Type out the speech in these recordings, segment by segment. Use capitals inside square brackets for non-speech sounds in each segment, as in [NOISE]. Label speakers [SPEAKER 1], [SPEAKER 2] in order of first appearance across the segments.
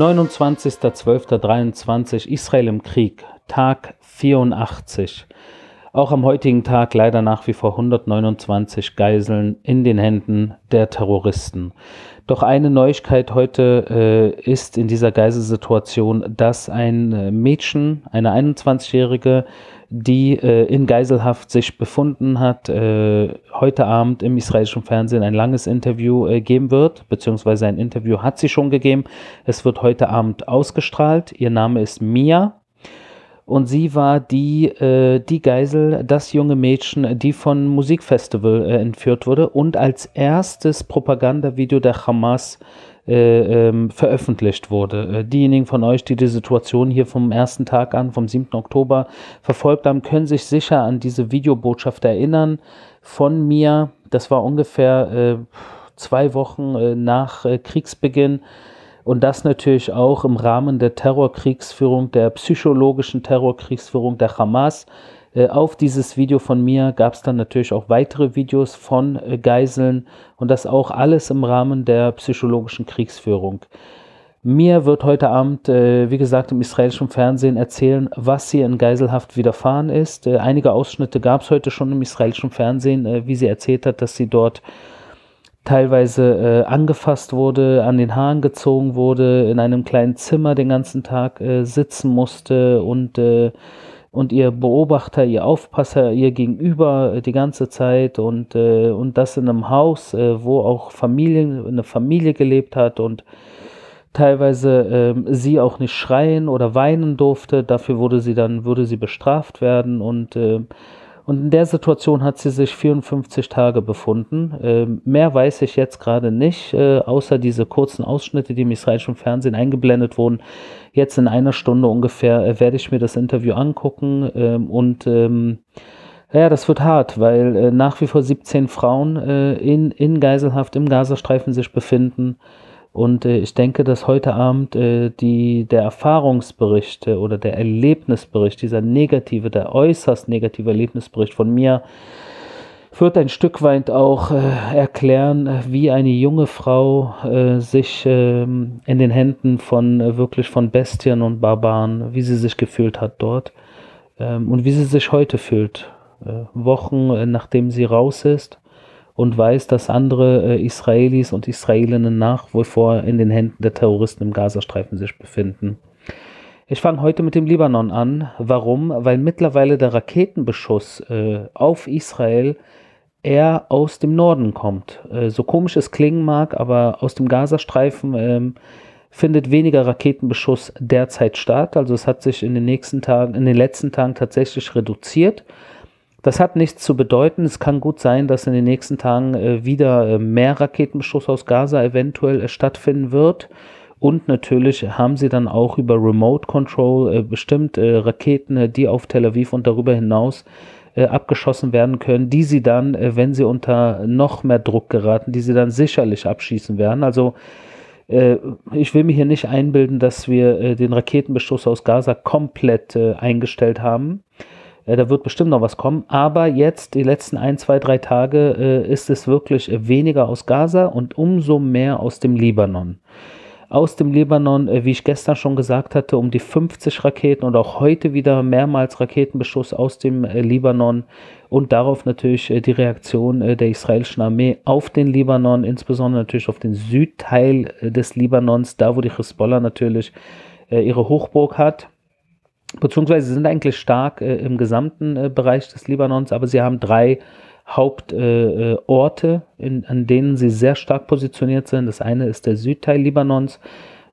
[SPEAKER 1] 29.12.23 Israel im Krieg, Tag 84. Auch am heutigen Tag leider nach wie vor 129 Geiseln in den Händen der Terroristen. Doch eine Neuigkeit heute äh, ist in dieser Geiselsituation, dass ein äh, Mädchen, eine 21-Jährige, die äh, in Geiselhaft sich befunden hat, äh, heute Abend im israelischen Fernsehen ein langes Interview äh, geben wird, beziehungsweise ein Interview hat sie schon gegeben. Es wird heute Abend ausgestrahlt. Ihr Name ist Mia und sie war die, äh, die Geisel, das junge Mädchen, die von Musikfestival äh, entführt wurde und als erstes Propagandavideo der Hamas äh, ähm, veröffentlicht wurde. Äh, diejenigen von euch, die die Situation hier vom ersten Tag an, vom 7. Oktober verfolgt haben, können sich sicher an diese Videobotschaft erinnern von mir. Das war ungefähr äh, zwei Wochen äh, nach Kriegsbeginn und das natürlich auch im Rahmen der Terrorkriegsführung, der psychologischen Terrorkriegsführung der Hamas. Äh, auf dieses Video von mir gab es dann natürlich auch weitere Videos von äh, Geiseln und das auch alles im Rahmen der psychologischen Kriegsführung. Mir wird heute Abend, äh, wie gesagt, im israelischen Fernsehen erzählen, was hier in Geiselhaft widerfahren ist. einige Ausschnitte gab es heute schon im israelischen Fernsehen, wie sie erzählt hat, dass sie dort teilweise angefasst wurde, an den Haaren gezogen wurde, in einem kleinen Zimmer den ganzen Tag sitzen musste und, und ihr Beobachter, ihr Aufpasser ihr gegenüber äh, die ganze Zeit und, äh, und das in einem Haus, äh, wo auch Familien, eine Familie gelebt hat und teilweise äh, sie auch nicht schreien oder weinen durfte. Dafür wurde sie dann, würde sie bestraft werden und äh, und in der Situation hat sie sich 54 Tage befunden. Äh, mehr weiß ich jetzt gerade nicht, äh, außer diese kurzen Ausschnitte, die im israelischen Fernsehen eingeblendet wurden. Jetzt in einer Stunde ungefähr äh, werde ich mir das Interview angucken ähm, und ähm, ja, das wird hart, weil äh, nach wie vor 17 Frauen äh, in, in Geiselhaft im Gazastreifen sich befinden. Und äh, ich denke, dass heute Abend äh, die, der Erfahrungsbericht äh, oder der Erlebnisbericht, dieser negative, der äußerst negative Erlebnisbericht von mir, wird ein Stück weit auch äh, erklären, äh, wie eine junge Frau äh, sich ähm, in den Händen von wirklich von Bestien und Barbaren, wie sie sich gefühlt hat dort ähm, und wie sie sich heute fühlt, Wochen nachdem sie raus ist und weiß, dass andere äh, Israelis und Israelinnen nach wie vor in den Händen der Terroristen im Gazastreifen sich befinden. Ich fange heute mit dem Libanon an. Warum? Weil mittlerweile der Raketenbeschuss äh, auf Israel eher aus dem Norden kommt. Äh, so komisch es klingen mag, aber aus dem Gazastreifen ähm, findet weniger Raketenbeschuss derzeit statt. Also es hat sich in den nächsten Tagen, in den letzten Tagen tatsächlich reduziert. Das hat nichts zu bedeuten. Es kann gut sein, dass in den nächsten Tagen äh, wieder äh, mehr Raketenbeschuss aus Gaza eventuell äh, stattfinden wird. Und natürlich haben sie dann auch über Remote Control bestimmt Raketen, die auf Tel Aviv und darüber hinaus abgeschossen werden können, die sie dann, wenn sie unter noch mehr Druck geraten, die sie dann sicherlich abschießen werden. Also ich will mir hier nicht einbilden, dass wir den Raketenbeschuss aus Gaza komplett eingestellt haben. Äh, da wird bestimmt noch was kommen. Aber jetzt, die letzten ein, zwei, drei Tage, äh, ist es wirklich weniger aus Gaza und umso mehr aus dem Libanon. Aus dem Libanon, äh, wie ich gestern schon gesagt hatte, um die 50 Raketen und auch heute wieder mehrmals Raketenbeschuss aus dem äh, Libanon und darauf natürlich äh, die Reaktion der israelischen Armee auf den Libanon, insbesondere natürlich auf den Südteil des Libanons, da wo die Hezbollah natürlich ihre Hochburg hat beziehungsweise sie sind eigentlich stark äh, im gesamten äh, Bereich des Libanons, aber sie haben drei Hauptorte, äh, an denen sie sehr stark positioniert sind. Das eine ist der Südteil Libanons,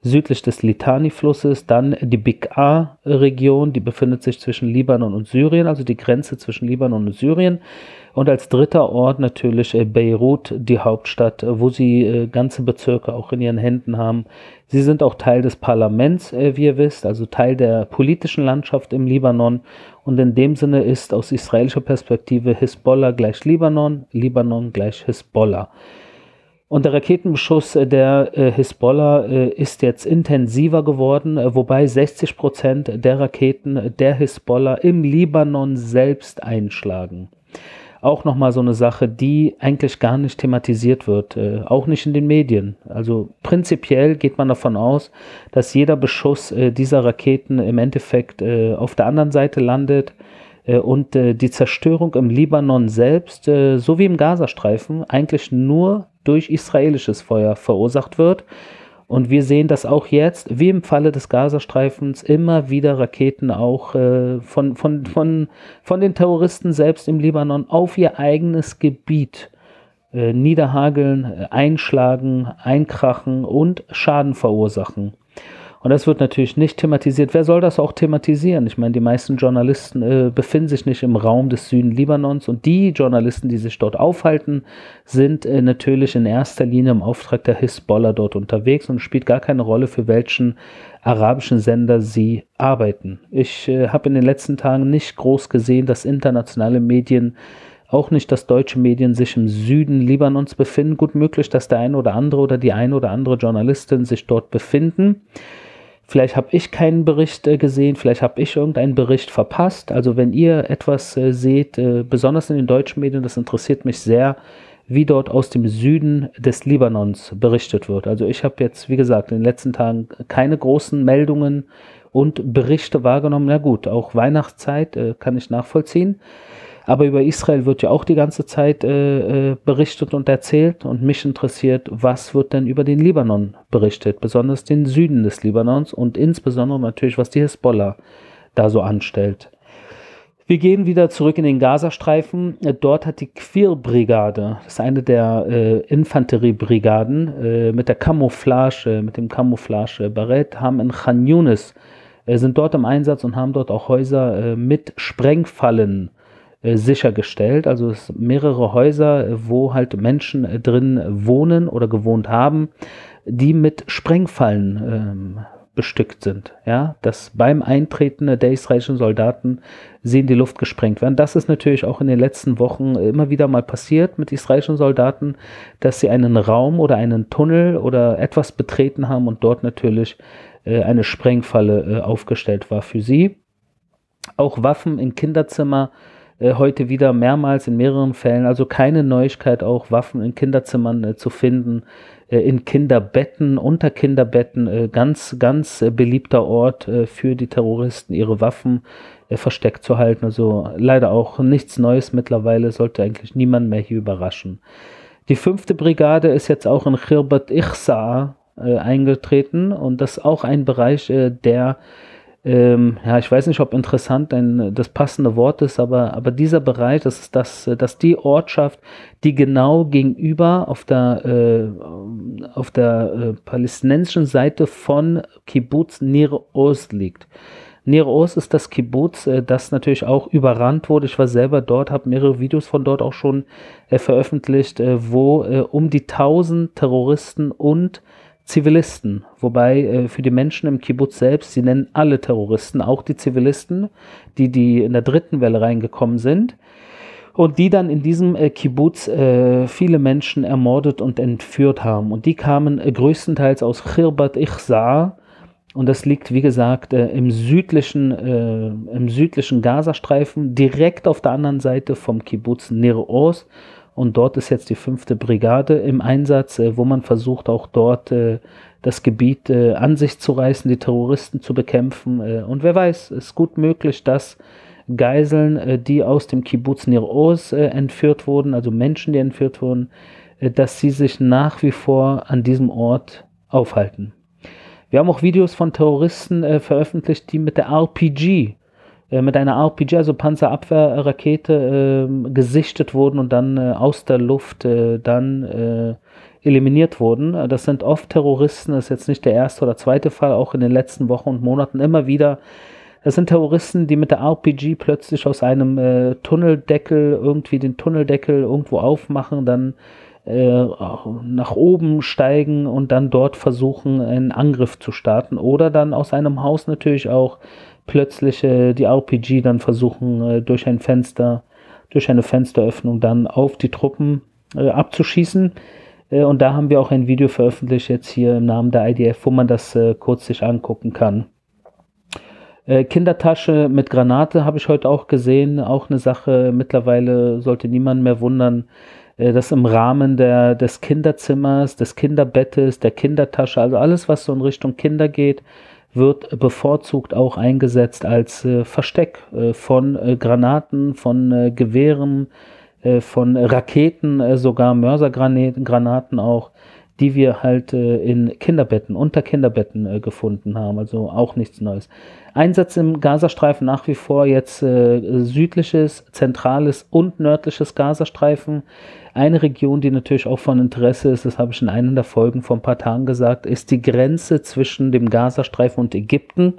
[SPEAKER 1] südlich des Litani-Flusses, dann die Bik'a-Region, die befindet sich zwischen Libanon und Syrien, also die Grenze zwischen Libanon und Syrien. Und als dritter Ort natürlich äh, Beirut, die Hauptstadt, äh, wo sie äh, ganze Bezirke auch in ihren Händen haben. Sie sind auch Teil des Parlaments, wie ihr wisst, also Teil der politischen Landschaft im Libanon. Und in dem Sinne ist aus israelischer Perspektive Hisbollah gleich Libanon, Libanon gleich Hisbollah. Und der Raketenbeschuss der Hisbollah ist jetzt intensiver geworden, wobei 60 Prozent der Raketen der Hisbollah im Libanon selbst einschlagen. auch nochmal so eine Sache, die eigentlich gar nicht thematisiert wird, äh, auch nicht in den Medien. Also prinzipiell geht man davon aus, dass jeder Beschuss äh, dieser Raketen im Endeffekt äh, auf der anderen Seite landet äh, und äh, die Zerstörung im Libanon selbst, äh, so wie im Gazastreifen, eigentlich nur durch israelisches Feuer verursacht wird. Und wir sehen das auch jetzt, wie im Falle des Gazastreifens, immer wieder Raketen auch äh, von, von, von, von den Terroristen selbst im Libanon auf ihr eigenes Gebiet äh, niederhageln, einschlagen, einkrachen und Schaden verursachen. Und das wird natürlich nicht thematisiert. Wer soll das auch thematisieren? Ich meine, die meisten Journalisten äh, befinden sich nicht im Raum des Süden Libanons und die Journalisten, die sich dort aufhalten, sind äh, natürlich in erster Linie im Auftrag der Hisbollah dort unterwegs und spielt gar keine Rolle, für welchen arabischen Sender sie arbeiten. Ich äh, habe in den letzten Tagen nicht groß gesehen, dass internationale Medien auch nicht, dass deutsche Medien sich im Süden Libanons befinden. Gut möglich, dass der eine oder andere oder die eine oder andere Journalistin sich dort befinden. Vielleicht habe ich keinen Bericht äh, gesehen, vielleicht habe ich irgendeinen Bericht verpasst. Also wenn ihr etwas äh, seht, äh, besonders in den deutschen Medien, das interessiert mich sehr, wie dort aus dem Süden des Libanons berichtet wird. Also ich habe jetzt, wie gesagt, in den letzten Tagen keine großen Meldungen und Berichte wahrgenommen. Na gut, auch Weihnachtszeit äh, kann ich nachvollziehen. Aber über Israel wird ja auch die ganze Zeit äh, äh, berichtet und erzählt. Und mich interessiert, was wird denn über den Libanon berichtet, besonders den Süden des Libanons und insbesondere natürlich, was die Hisbollah da so anstellt. Wir gehen wieder zurück in den Gazastreifen. Dort hat die Quir-Brigade, das ist eine der äh, Infanteriebrigaden, äh, mit der Camouflage, mit dem Camouflage-Barett, haben in Khan Yunis, äh, sind dort im Einsatz und haben dort auch Häuser äh, mit Sprengfallen äh, sichergestellt. Also es mehrere Häuser, äh, wo halt Menschen äh, drin wohnen oder gewohnt haben, die mit Sprengfallen ähm, bestückt sind. Ja, dass beim Eintreten der israelischen Soldaten sie in die Luft gesprengt werden. Das ist natürlich auch in den letzten Wochen immer wieder mal passiert mit israelischen Soldaten, dass sie einen Raum oder einen Tunnel oder etwas betreten haben und dort natürlich äh, eine Sprengfalle äh, aufgestellt war für sie. Auch Waffen im Kinderzimmer äh, heute wieder mehrmals in mehreren Fällen. Also keine Neuigkeit, auch Waffen in Kinderzimmern äh, zu finden, äh, in Kinderbetten, unter Kinderbetten. Äh, ganz, ganz äh, beliebter Ort für die Terroristen, ihre Waffen versteckt zu halten. Also leider auch nichts Neues mittlerweile, sollte eigentlich niemand mehr hier überraschen. Die fünfte Brigade ist jetzt auch in Khirbat Ichsa eingetreten und das ist auch ein Bereich, der ähm, ja, ich weiß nicht, ob interessant ein, das passende Wort ist, aber, aber dieser Bereich, das ist das, dass die Ortschaft, die genau gegenüber auf der, äh, auf der äh, palästinensischen Seite von Kibbutz Nir Oz liegt. Nir Oz ist das Kibbutz, äh, das natürlich auch überrannt wurde. Ich war selber dort, habe mehrere Videos von dort auch schon äh, veröffentlicht, äh, wo äh, um die 1000 Terroristen und Zivilisten, wobei äh, für die Menschen im Kibbutz selbst, sie nennen alle Terroristen, auch die Zivilisten, die, die in der dritten Welle reingekommen sind. Und die dann in diesem äh, Kibbutz äh, viele Menschen ermordet und entführt haben. Und die kamen äh, größtenteils aus Khirbat Ichsa und das liegt, wie gesagt, äh, im südlichen, äh, im südlichen Gazastreifen, direkt auf der anderen Seite vom Kibbutz Nir Oz und dort ist jetzt die fünfte Brigade im Einsatz, äh, wo man versucht, auch dort äh, das Gebiet äh, an sich zu reißen, die Terroristen zu bekämpfen. Und wer weiß, ist gut möglich, dass Geiseln, die aus dem Kibbutz Nir Oz entführt wurden, also Menschen, die entführt wurden, dass sie sich nach wie vor an diesem Ort aufhalten. Wir haben auch Videos von Terroristen veröffentlicht, die mit der RPG mit einer RPG, also Panzerabwehrrakete, äh, gesichtet wurden und dann äh, aus der Luft äh, dann äh, eliminiert wurden. Das sind oft Terroristen, das ist jetzt nicht der erste oder zweite Fall, auch in den letzten Wochen und Monaten immer wieder. Das sind Terroristen, die mit der RPG plötzlich aus einem äh, Tunneldeckel irgendwie den Tunneldeckel irgendwo aufmachen, dann nach oben steigen und dann dort versuchen, einen Angriff zu starten. Oder dann aus einem Haus natürlich auch plötzlich äh, die RPG dann versuchen, äh, durch ein Fenster, durch eine Fensteröffnung dann auf die Truppen äh, abzuschießen. Äh, und da haben wir auch ein Video veröffentlicht jetzt hier im Namen der IDF, wo man das äh, kurz sich angucken kann. Äh, Kindertasche mit Granate habe ich heute auch gesehen. Auch eine Sache, mittlerweile sollte niemand mehr wundern, dass im Rahmen der, des Kinderzimmers, des Kinderbettes, der Kindertasche, also alles, was so in Richtung Kinder geht, wird bevorzugt auch eingesetzt als äh, Versteck äh, von äh, Granaten, von äh, Gewehren, von Raketen, sogar Mörsergranaten auch die wir halt äh, in Kinderbetten, unter Kinderbetten äh, gefunden haben. Also auch nichts Neues. Einsatz im Gazastreifen nach wie vor jetzt äh, südliches, zentrales und nördliches Gazastreifen. Eine Region, die natürlich auch von Interesse ist, das habe ich in einer der Folgen vor ein paar Tagen gesagt, ist die Grenze zwischen dem Gazastreifen und Ägypten.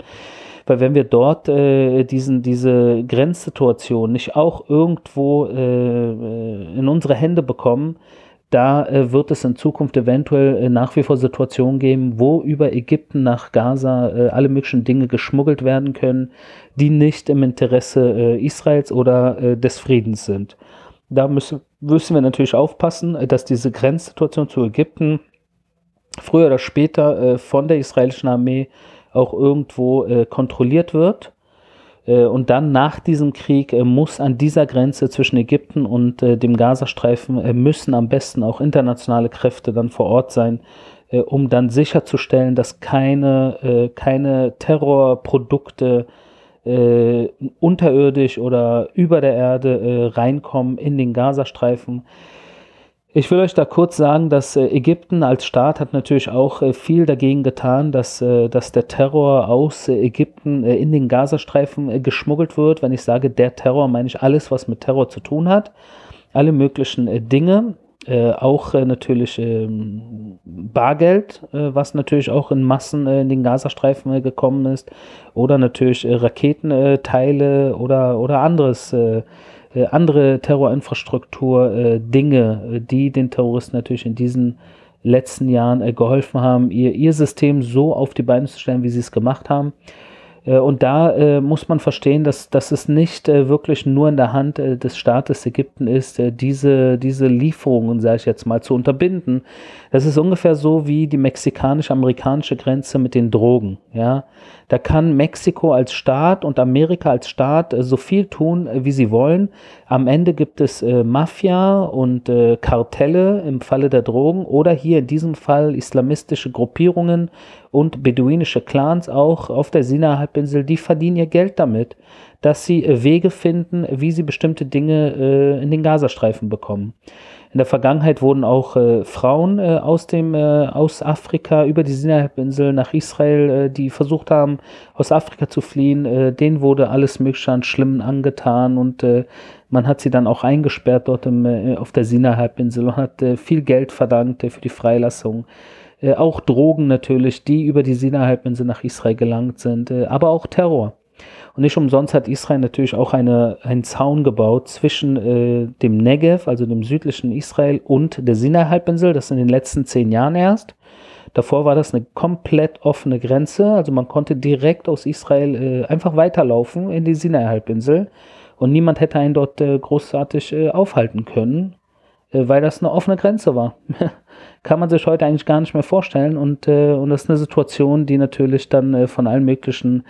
[SPEAKER 1] Weil wenn wir dort äh, diesen, diese Grenzsituation nicht auch irgendwo äh, äh in unsere Hände bekommen, da äh, wird es in Zukunft eventuell äh, nach wie vor Situationen geben, wo über Ägypten nach Gaza äh, alle möglichen Dinge geschmuggelt werden können, die nicht im Interesse äh, Israels oder äh, des Friedens sind. Da müssen, müssen wir natürlich aufpassen, äh, dass diese Grenzsituation zu Ägypten früher oder später von der israelischen Armee auch irgendwo kontrolliert wird und dann nach diesem Krieg äh, muss an dieser Grenze zwischen Ägypten und äh, dem Gazastreifen müssen am besten auch internationale Kräfte dann vor Ort sein, um dann sicherzustellen, dass keine, keine Terrorprodukte unterirdisch oder über der Erde reinkommen in den Gazastreifen. Ich will euch da kurz sagen, dass äh, Ägypten als Staat hat natürlich auch äh, viel dagegen getan, dass, äh, dass der Terror aus Ägypten in den Gazastreifen geschmuggelt wird. Wenn ich sage der Terror, meine ich alles, was mit Terror zu tun hat. Alle möglichen Dinge, auch natürlich ähm, Bargeld, was natürlich auch in Massen in den Gazastreifen gekommen ist. Oder natürlich Raketenteile oder, oder anderes äh, andere Terrorinfrastruktur, äh, Dinge, äh, die den Terroristen natürlich in diesen letzten Jahren äh, geholfen haben, ihr, ihr System so auf die Beine zu stellen, wie sie es gemacht haben. Äh, und da äh, muss man verstehen, dass, dass es nicht äh, wirklich nur in der Hand äh, des Staates Ägypten ist, diese, diese Lieferungen, sage ich jetzt mal, zu unterbinden. Das ist ungefähr so wie die mexikanisch-amerikanische Grenze mit den Drogen. Ja? Da kann Mexiko als Staat und Amerika als Staat äh, so viel tun, wie sie wollen. Am Ende gibt es Mafia und Kartelle im Falle der Drogen oder hier in diesem Fall islamistische Gruppierungen und beduinische Clans auch auf der Sinai-Halbinsel, die verdienen ihr Geld damit, dass sie äh, Wege finden, wie sie bestimmte Dinge äh, in den Gazastreifen bekommen. In der Vergangenheit wurden auch äh, Frauen äh, aus dem äh, aus Afrika über die Sinai-Halbinsel nach Israel, äh, die versucht haben, aus Afrika zu fliehen, äh, denen wurde alles Mögliche an Schlimmen angetan und äh, man hat sie dann auch eingesperrt dort im, äh, auf der Sinai-Halbinsel und hat äh, viel Geld verdankt äh, für die Freilassung. Äh, auch Drogen natürlich, die über die Sinai-Halbinsel nach Israel gelangt sind, äh, aber auch Terror. Und nicht umsonst hat Israel natürlich auch eine, einen Zaun gebaut zwischen äh, dem Negev, also dem südlichen Israel, und der Sinai-Halbinsel, das in den letzten zehn Jahren erst. Davor war das eine komplett offene Grenze, also man konnte direkt aus Israel äh, einfach weiterlaufen in die Sinai-Halbinsel und niemand hätte einen dort äh, großartig äh, aufhalten können, äh, weil das eine offene Grenze war. [LAUGHS] kann man sich heute eigentlich gar nicht mehr vorstellen. Und, äh, und das ist eine Situation, die natürlich dann äh, von allen möglichen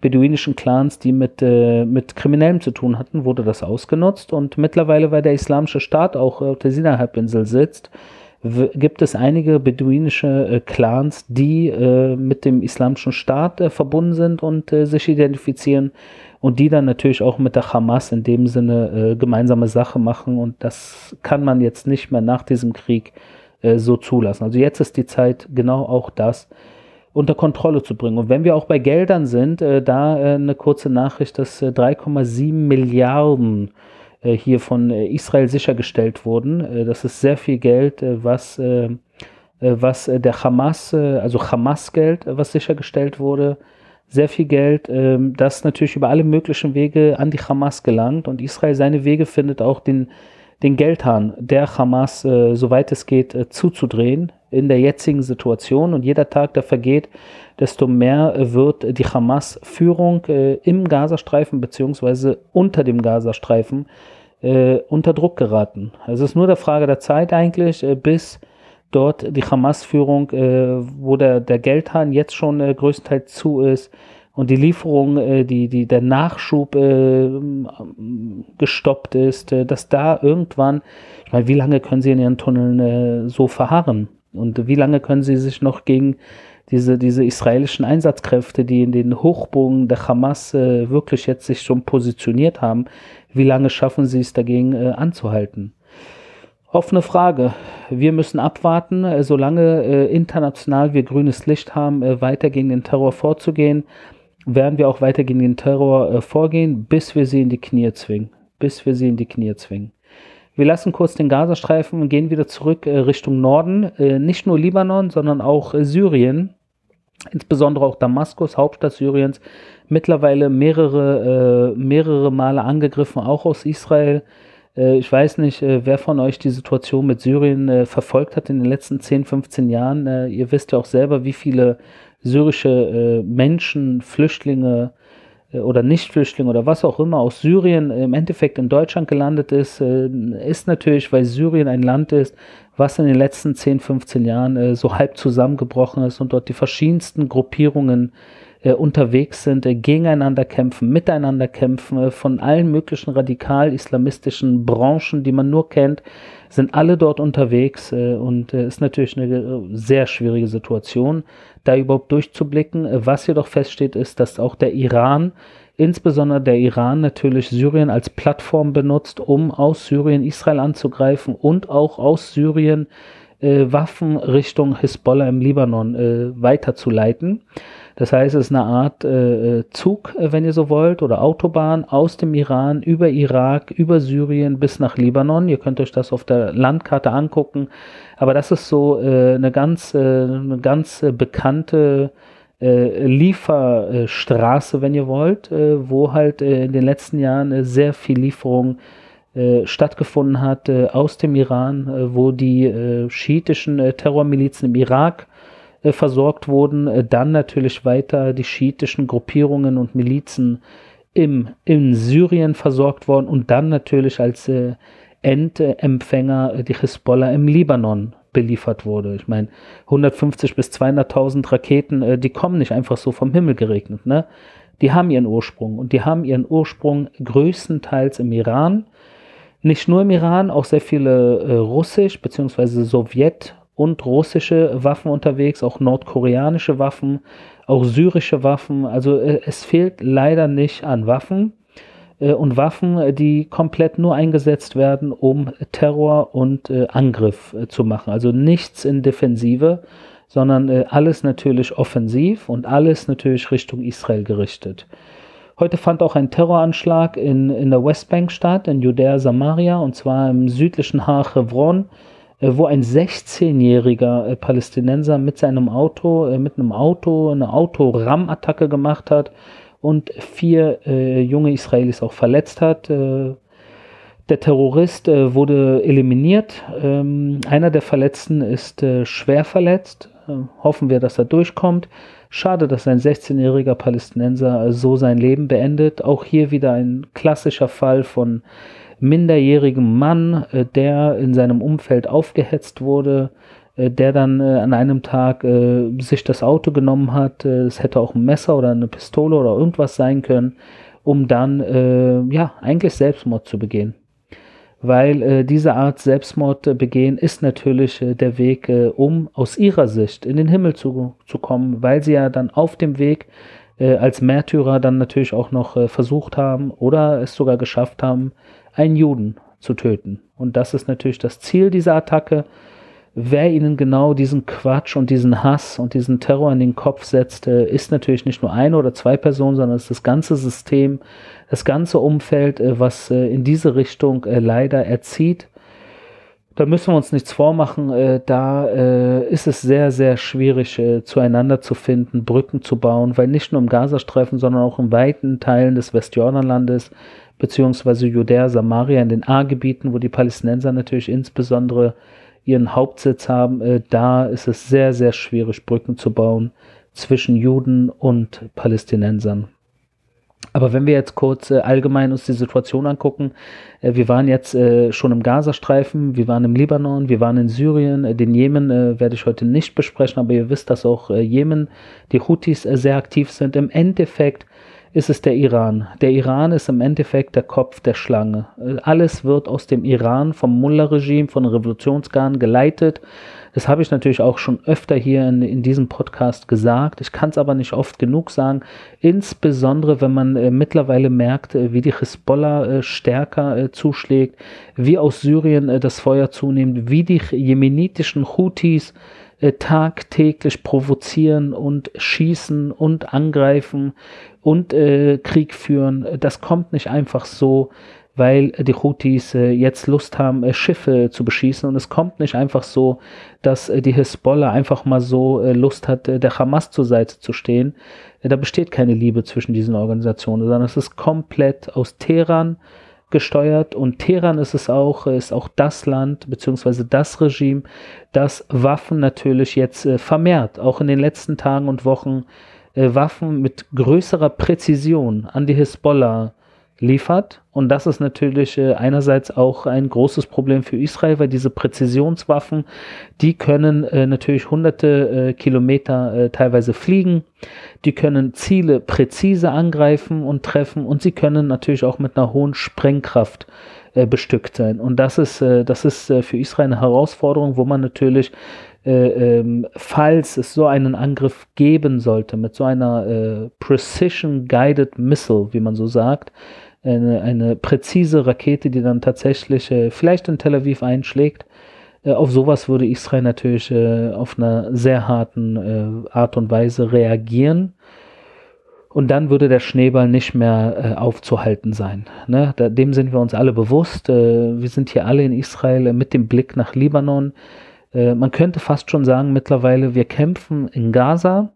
[SPEAKER 1] beduinischen Clans, die mit, äh, mit Kriminellen zu tun hatten, wurde das ausgenutzt. Und mittlerweile, weil der islamische Staat auch auf der Sinai-Halbinsel sitzt, gibt es einige beduinische äh, Clans, die äh, mit dem islamischen Staat äh, verbunden sind und äh, sich identifizieren und die dann natürlich auch mit der Hamas in dem Sinne äh, gemeinsame Sache machen. Und das kann man jetzt nicht mehr nach diesem Krieg äh, so zulassen. Also jetzt ist die Zeit, genau auch das unter Kontrolle zu bringen. Und wenn wir auch bei Geldern sind, äh, da äh, eine kurze Nachricht, dass 3,7 äh, Milliarden äh, hier von äh, Israel sichergestellt wurden. das ist sehr viel Geld, was, was der Hamas, also Hamas-Geld, was sichergestellt wurde. Sehr viel Geld, ähm, das natürlich über alle möglichen Wege an die Hamas gelangt und Israel seine Wege findet, auch den den Geldhahn der Hamas, äh, soweit es geht, äh, zuzudrehen in der jetzigen Situation. Und jeder Tag, der vergeht, desto mehr wird die Hamas-Führung äh, im Gazastreifen beziehungsweise unter dem Gazastreifen äh, unter Druck geraten. Also es ist nur der Frage der Zeit eigentlich, äh, bis dort die Hamas-Führung, wo der, der Geldhahn jetzt schon größtenteils zu ist, und die Lieferung, äh, die, die, der Nachschub äh, gestoppt ist, äh, dass da irgendwann, ich meine, wie lange können sie in ihren Tunneln äh, so verharren? Und wie lange können sie sich noch gegen diese, diese israelischen Einsatzkräfte, die in den Hochbogen der Hamas äh, wirklich jetzt sich schon positioniert haben, wie lange schaffen sie es dagegen äh, anzuhalten? Offene Frage. Wir müssen abwarten, äh, solange äh, international wir grünes Licht haben, äh, weiter gegen den Terror vorzugehen, werden wir auch weiter gegen den Terror äh, vorgehen, bis wir sie in die Knie zwingen. Bis wir sie in die Knie zwingen. Wir lassen kurz den Gazastreifen und gehen wieder zurück äh, Richtung Norden. Äh, nicht nur Libanon, sondern auch Syrien insbesondere auch Damaskus, Hauptstadt Syriens, mittlerweile mehrere, äh, mehrere Male angegriffen, auch aus Israel. Äh, ich weiß nicht, äh, wer von euch die Situation mit Syrien äh, verfolgt hat in den letzten 10, 15 Jahren. Äh, ihr wisst ja auch selber, wie viele syrische äh, Menschen, Flüchtlinge oder Nicht-Flüchtlinge oder was auch immer aus Syrien im Endeffekt in Deutschland gelandet ist, ist natürlich, weil Syrien ein Land ist, was in den letzten 10, 15 Jahren äh, so halb zusammengebrochen ist und dort die verschiedensten Gruppierungen äh, unterwegs sind, äh, gegeneinander kämpfen, miteinander kämpfen, äh, von allen möglichen radikal-islamistischen Branchen, die man nur kennt, sind alle dort unterwegs äh, und äh, ist natürlich eine sehr schwierige Situation, da überhaupt durchzublicken. was jedoch feststeht, ist, dass auch der Iran insbesondere der Iran natürlich Syrien als Plattform benutzt, um aus Syrien Israel anzugreifen und auch aus Syrien äh, Waffen Richtung Hisbollah im Libanon äh, weiterzuleiten. Das heißt, es ist eine Art äh, Zug, äh, wenn ihr so wollt, oder Autobahn aus dem Iran über Irak, über Syrien bis nach Libanon. Ihr könnt euch das auf der Landkarte angucken. Aber das ist so äh, eine ganz, äh, eine ganz bekannte äh, Lieferstraße, wenn ihr wollt, äh, wo halt äh, in den letzten Jahren äh, sehr viel Lieferung äh, stattgefunden hat äh, aus dem Iran, wo die schiitischen Terrormilizen im Irak versorgt wurden, dann natürlich weiter die schiitischen Gruppierungen und Milizen im, in Syrien versorgt worden und dann natürlich als Endempfänger die Hisbollah im Libanon beliefert wurde. Ich meine, 150 bis 200.000 Raketen, äh, die kommen nicht einfach so vom Himmel geregnet. Ne? Die haben ihren Ursprung und die haben ihren Ursprung größtenteils im Iran. Nicht nur im Iran, auch sehr viele äh, russisch bzw. Sowjet und russische Waffen unterwegs, auch nordkoreanische Waffen, auch syrische Waffen. Also äh, es fehlt leider nicht an Waffen. Äh, und Waffen, äh, die komplett nur eingesetzt werden, um Terror und Angriff zu machen. Also nichts in Defensive, sondern alles natürlich offensiv und alles natürlich Richtung Israel gerichtet. Heute fand auch ein Terroranschlag in, in der Westbank statt, in Judäa Samaria, und zwar im südlichen Haar Hebron, wo ein 16-jähriger Palästinenser mit seinem Auto, mit einem Auto, eine Autoram-Attacke gemacht hat und vier äh, junge Israelis auch verletzt hat. Äh, der Terrorist äh, wurde eliminiert. Ähm, einer der Verletzten ist äh, schwer verletzt. Äh, hoffen wir, dass er durchkommt. Schade, dass ein 16-jähriger Palästinenser so sein Leben beendet. Auch hier wieder ein klassischer Fall von minderjährigem Mann, äh, der in seinem Umfeld aufgehetzt wurde, äh, der dann äh, an einem Tag äh, sich das Auto genommen hat. Äh, es hätte auch ein Messer oder eine Pistole oder irgendwas sein können, um dann äh, ja eigentlich Selbstmord zu begehen. Weil äh, diese Art Selbstmord begehen ist natürlich der Weg, um aus ihrer Sicht in den Himmel zu, zu kommen, weil sie ja dann auf dem Weg als Märtyrer dann natürlich auch noch versucht haben oder es sogar geschafft haben, einen Juden zu töten. Und das ist natürlich das Ziel dieser Attacke wer ihnen genau diesen Quatsch und diesen Hass und diesen Terror in den Kopf setzt, ist natürlich nicht nur eine oder zwei Personen, sondern es ist das ganze System, das ganze Umfeld, äh, was äh, in diese Richtung äh, leider erzieht. Da müssen wir uns nichts vormachen. Da ist es sehr, sehr schwierig, zueinander zu finden, Brücken zu bauen, weil nicht nur im Gazastreifen, sondern auch in weiten Teilen des Westjordanlandes beziehungsweise Judäa, Samaria, in den A-Gebieten, wo die Palästinenser natürlich insbesondere ihren Hauptsitz haben, äh, da ist es sehr, sehr schwierig, Brücken zu bauen zwischen Juden und Palästinensern. Aber wenn wir jetzt kurz äh, allgemein uns die Situation angucken, äh, wir waren jetzt äh, schon im Gazastreifen, wir waren im Libanon, wir waren in Syrien, äh, den Jemen äh, werde ich heute nicht besprechen, aber ihr wisst, dass auch äh, Jemen, die Houthis sehr aktiv sind. Im Endeffekt ist es der Iran. Der Iran ist im Endeffekt der Kopf der Schlange. Alles wird aus dem Iran, vom Mullah-Regime, von Revolutionsgarden geleitet. Das habe ich natürlich auch schon öfter hier in, in diesem Podcast gesagt. Ich kann es aber nicht oft genug sagen. Insbesondere, wenn man äh, mittlerweile merkt, äh, wie die Hisbollah äh, stärker äh, zuschlägt, wie aus Syrien äh, das Feuer zunimmt, wie die jemenitischen Houthis äh, tagtäglich provozieren und schießen und angreifen und Krieg führen. Das kommt nicht einfach so weil die Houthis äh, jetzt Lust haben, äh, Schiffe zu beschießen. Und es kommt nicht einfach so, dass äh, die Hisbollah einfach mal so äh, Lust hat, äh, der Hamas zur Seite zu stehen. Äh, da besteht keine Liebe zwischen diesen Organisationen, sondern es ist komplett aus Teheran gesteuert. Und Teheran ist es auch, ist auch das Land beziehungsweise das Regime, das Waffen natürlich jetzt vermehrt, auch in den letzten Tagen und Wochen Waffen mit größerer Präzision an die Hisbollah liefert. Und das ist natürlich äh, einerseits auch ein großes Problem für Israel, weil diese Präzisionswaffen, die können äh, natürlich hunderte äh, Kilometer teilweise fliegen. Die können Ziele präzise angreifen und treffen und sie können natürlich auch mit einer hohen Sprengkraft bestückt sein. Und das ist, das ist für Israel eine Herausforderung, wo man natürlich ähm, falls es so einen Angriff geben sollte, mit so einer Precision Guided Missile, wie man so sagt, eine, eine präzise Rakete, die dann tatsächlich äh, vielleicht in Tel Aviv einschlägt. Äh, auf sowas würde Israel natürlich äh, auf einer sehr harten äh, Art und Weise reagieren. Und dann würde der Schneeball nicht mehr äh, aufzuhalten sein. Ne? Da, dem sind wir uns alle bewusst. Äh, wir sind hier alle in Israel mit dem Blick nach Libanon. man könnte fast schon sagen, mittlerweile, wir kämpfen in Gaza,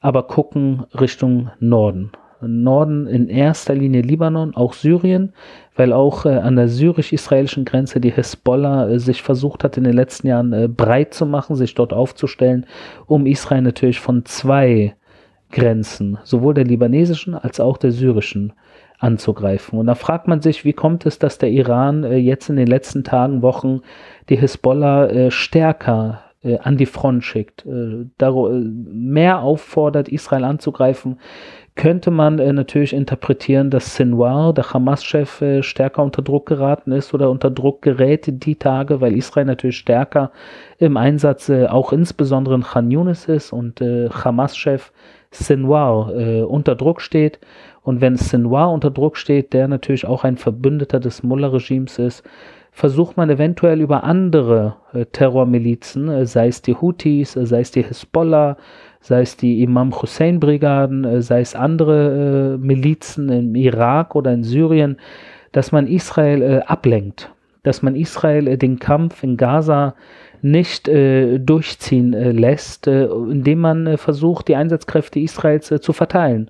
[SPEAKER 1] aber gucken Richtung Norden. Norden in erster Linie Libanon, auch Syrien, weil auch äh, an der syrisch-israelischen Grenze die Hezbollah äh, sich versucht hat, in den letzten Jahren äh, breit zu machen, sich dort aufzustellen, um Israel natürlich von zwei Grenzen, sowohl der libanesischen als auch der syrischen, anzugreifen. Und da fragt man sich, wie kommt es, dass der Iran äh, jetzt in den letzten Tagen, Wochen die Hezbollah äh, stärker äh, an die Front schickt, mehr auffordert, Israel anzugreifen, könnte man äh, natürlich interpretieren, dass Sinwar, der Hamas-Chef, äh, stärker unter Druck geraten ist oder unter Druck gerät die Tage, weil Israel natürlich stärker im Einsatz äh, auch insbesondere in Khan Yunis ist und äh, Hamas-Chef Sinwar äh, unter Druck steht. Und wenn Sinwar unter Druck steht, der natürlich auch ein Verbündeter des Mullah-Regimes ist, versucht man eventuell über andere äh, Terrormilizen, sei es die Houthis, sei es die Hisbollah, sei es die Imam Hussein-Brigaden, äh, sei es andere äh, Milizen im Irak oder in Syrien, dass man Israel äh, ablenkt, dass man Israel den Kampf in Gaza nicht durchziehen lässt, indem man versucht, die Einsatzkräfte Israels zu verteilen.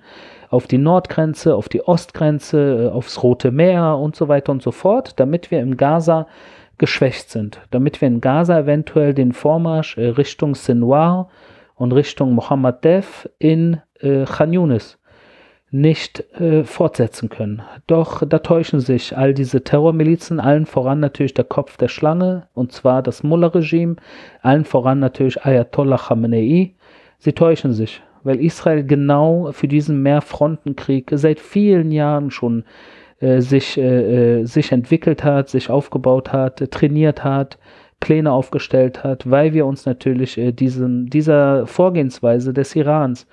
[SPEAKER 1] Auf die Nordgrenze, auf die Ostgrenze, aufs Rote Meer und so weiter und so fort, damit wir im Gaza geschwächt sind, damit wir in Gaza eventuell den Vormarsch Richtung Sinwar und Richtung Mohammed Dev in äh, Khan Yunis nicht äh, fortsetzen können. Doch da täuschen sich all diese Terrormilizen, allen voran natürlich der Kopf der Schlange, und zwar das Mullah-Regime, allen voran natürlich Ayatollah Khamenei. Sie täuschen sich, weil Israel genau für diesen Mehrfrontenkrieg seit vielen Jahren schon äh, sich, äh, äh sich entwickelt hat, sich aufgebaut hat, trainiert hat, Pläne aufgestellt hat, weil wir uns natürlich äh, diesen, dieser Vorgehensweise des Irans,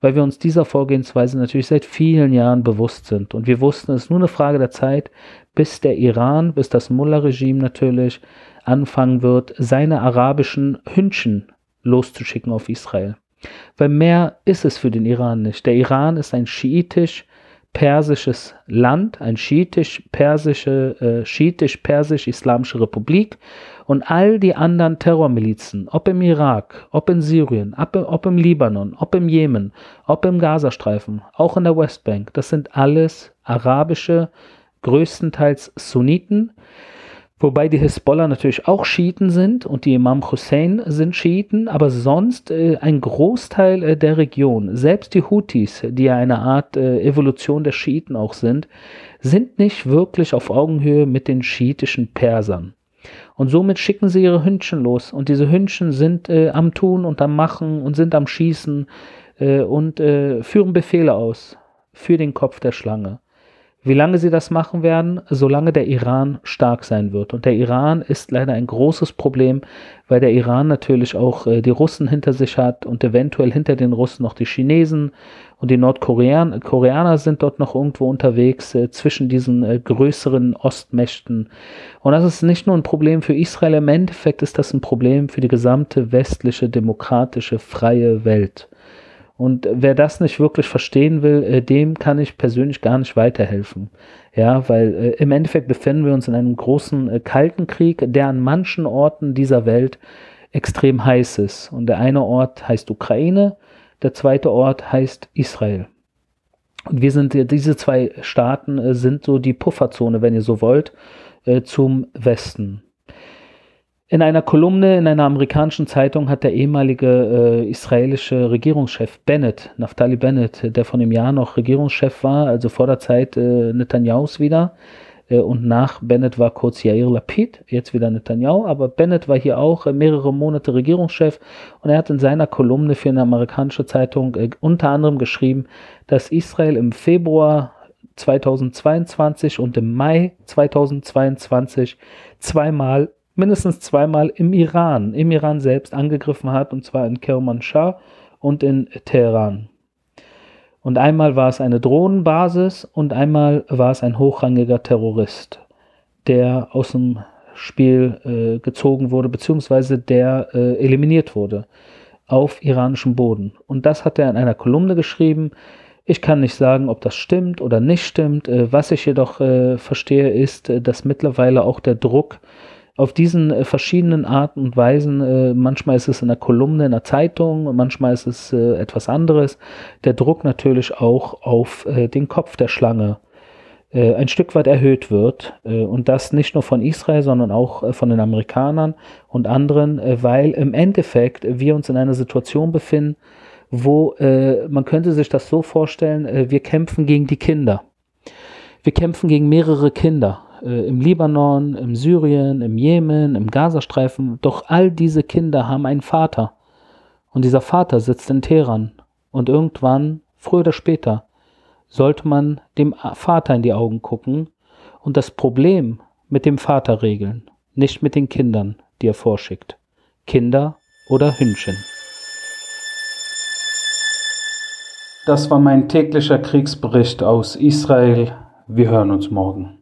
[SPEAKER 1] weil wir uns dieser Vorgehensweise natürlich seit vielen Jahren bewusst sind. Und wir wussten, es ist nur eine Frage der Zeit, bis der Iran, bis das Mullah-Regime natürlich anfangen wird, seine arabischen Hündchen loszuschicken auf Israel. Weil mehr ist es für den Iran nicht. Der Iran ist ein schiitisch persisches Land, ein schiitisch-persische, äh, schiitisch-persisch-islamische Republik und all die anderen Terrormilizen, ob im Irak, ob in Syrien, ob, ob im Libanon, ob im Jemen, ob im Gazastreifen, auch in der Westbank, das sind alles arabische, größtenteils Sunniten, Wobei die Hisbollah natürlich auch Schiiten sind und die Imam Hussein sind Schiiten, aber sonst äh, ein Großteil äh, der Region, selbst die Houthis, die ja eine Art äh, Evolution der Schiiten auch sind, sind nicht wirklich auf Augenhöhe mit den schiitischen Persern. Und somit schicken sie ihre Hündchen los. Und diese Hündchen sind äh, am Tun und am Machen und sind am Schießen äh, und äh, führen Befehle aus für den Kopf der Schlange. Wie lange sie das machen werden, solange der Iran stark sein wird. Und der Iran ist leider ein großes Problem, weil der Iran natürlich auch äh, die Russen hinter sich hat und eventuell hinter den Russen noch die Chinesen und die Nordkoreaner Koreaner sind dort noch irgendwo unterwegs äh, zwischen diesen äh, größeren Ostmächten. Und das ist nicht nur ein Problem für Israel, im Endeffekt ist das ein Problem für die gesamte westliche, demokratische, freie Welt. Und wer das nicht wirklich verstehen will, äh, dem kann ich persönlich gar nicht weiterhelfen. Ja, weil äh, im Endeffekt befinden wir uns in einem großen äh, kalten Krieg, der an manchen Orten dieser Welt extrem heiß ist. Und der eine Ort heißt Ukraine, der zweite Ort heißt Israel. Und wir sind, diese zwei Staaten sind so die Pufferzone, wenn ihr so wollt, zum Westen. In einer Kolumne in einer amerikanischen Zeitung hat der ehemalige äh, israelische Regierungschef Bennett, Naftali Bennett, der von dem Jahr noch Regierungschef war, also vor der Zeit äh, Netanyahus wieder, äh, und nach Bennett war kurz Yair Lapid, jetzt wieder Netanyahu, aber Bennett war hier auch äh, mehrere Monate Regierungschef und er hat in seiner Kolumne für eine amerikanische Zeitung äh, unter anderem geschrieben, dass Israel im Februar 2022 und im Mai 2022 zweimal mindestens zweimal im Iran, im Iran selbst angegriffen hat, und zwar in Kermanshah und in Teheran. Und einmal war es eine Drohnenbasis und einmal war es ein hochrangiger Terrorist, der aus dem Spiel äh, gezogen wurde, beziehungsweise der äh, eliminiert wurde auf iranischem Boden. Und das hat er in einer Kolumne geschrieben. Ich kann nicht sagen, ob das stimmt oder nicht stimmt. Äh, was ich jedoch äh, verstehe, ist, äh, dass mittlerweile auch der Druck auf diesen äh, verschiedenen Arten und Weisen, äh, manchmal ist es in der Kolumne in der Zeitung, manchmal ist es äh, etwas anderes, der Druck natürlich auch auf den Kopf der Schlange ein Stück weit erhöht wird. Und das nicht nur von Israel, sondern auch von den Amerikanern und anderen, weil im Endeffekt wir uns in einer Situation befinden, wo man könnte sich das so vorstellen, wir kämpfen gegen die Kinder. Wir kämpfen gegen mehrere Kinder äh, im Libanon, im Syrien, im Jemen, im Gazastreifen. Doch all diese Kinder haben einen Vater. Und dieser Vater sitzt in Teheran. Und irgendwann, früher oder später, sollte man dem Vater in die Augen gucken und das Problem mit dem Vater regeln, nicht mit den Kindern, die er vorschickt. Kinder oder Hündchen. Das war mein täglicher Kriegsbericht aus Israel. Wir hören uns morgen.